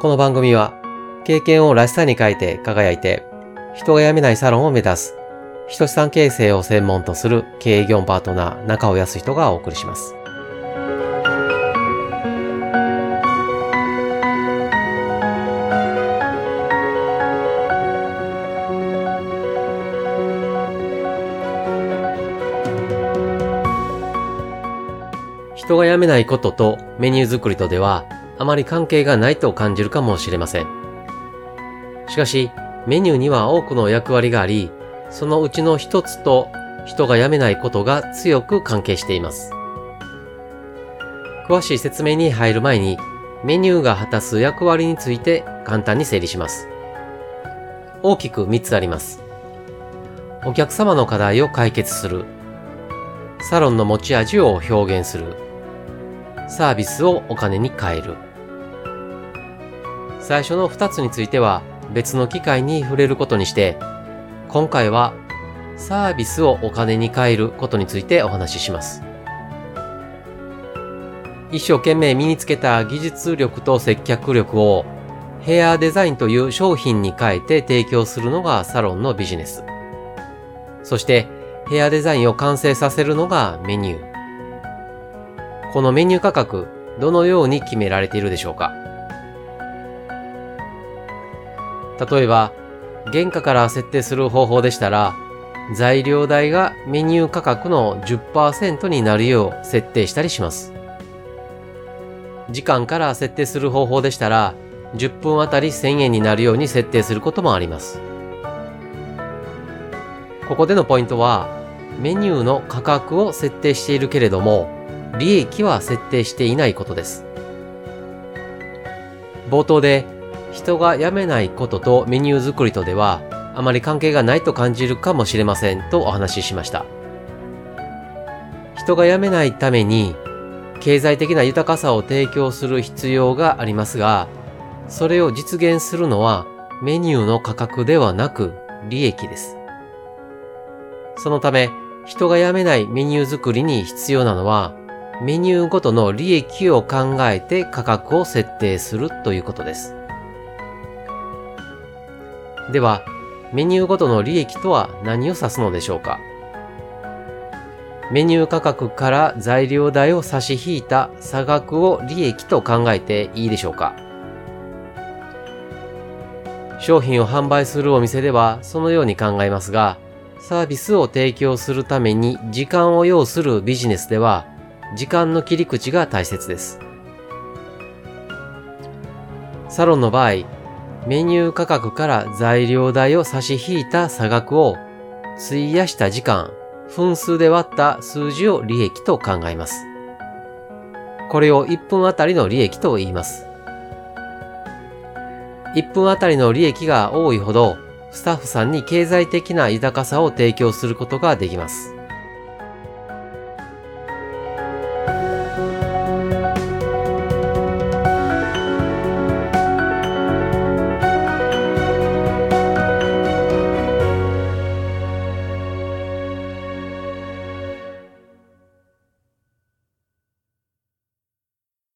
この番組は経験をらしさに変えて輝いて人が辞めないサロンを目指す人資産形成を専門とする経営業パートナー中尾康人がお送りします。人が辞めないこととメニュー作りとではあまり関係がないと感じるかもしれません。しかし、メニューには多くの役割があり、そのうちの一つと人が辞めないことが強く関係しています。詳しい説明に入る前に、メニューが果たす役割について簡単に整理します。大きく3つあります。お客様の課題を解決する。サロンの持ち味を表現する。サービスをお金に変える。最初の2つについては別の機会に触れることにして、今回はサービスをお金に変えることについてお話しします。一生懸命身につけた技術力と接客力をヘアデザインという商品に変えて提供するのがサロンのビジネス。そしてヘアデザインを完成させるのがメニュー。このメニュー価格、どのように決められているでしょうか？例えば、原価から設定する方法でしたら、材料代がメニュー価格の10%になるよう設定したりします。時間から設定する方法でしたら、10分あたり1000円になるように設定することもあります。ここでのポイントは、メニューの価格を設定しているけれども、利益は設定していないことです。冒頭で人が辞めないこととメニュー作りとではあまり関係がないと感じるかもしれませんとお話ししました。人が辞めないために経済的な豊かさを提供する必要がありますが、それを実現するのはメニューの価格ではなく利益です。そのため、人が辞めないメニュー作りに必要なのは、メニューごとの利益を考えて価格を設定するということです。では、メニューごとの利益とは何を指すのでしょうか？メニュー価格から材料代を差し引いた差額を利益と考えていいでしょうか？商品を販売するお店ではそのように考えますが、サービスを提供するために時間を要するビジネスでは、時間の切り口が大切です。サロンの場合、メニュー価格から材料代を差し引いた差額を費やした時間、分数で割った数字を利益と考えます。これを1分あたりの利益と言います。1分あたりの利益が多いほど、スタッフさんに経済的な豊かさを提供することができます。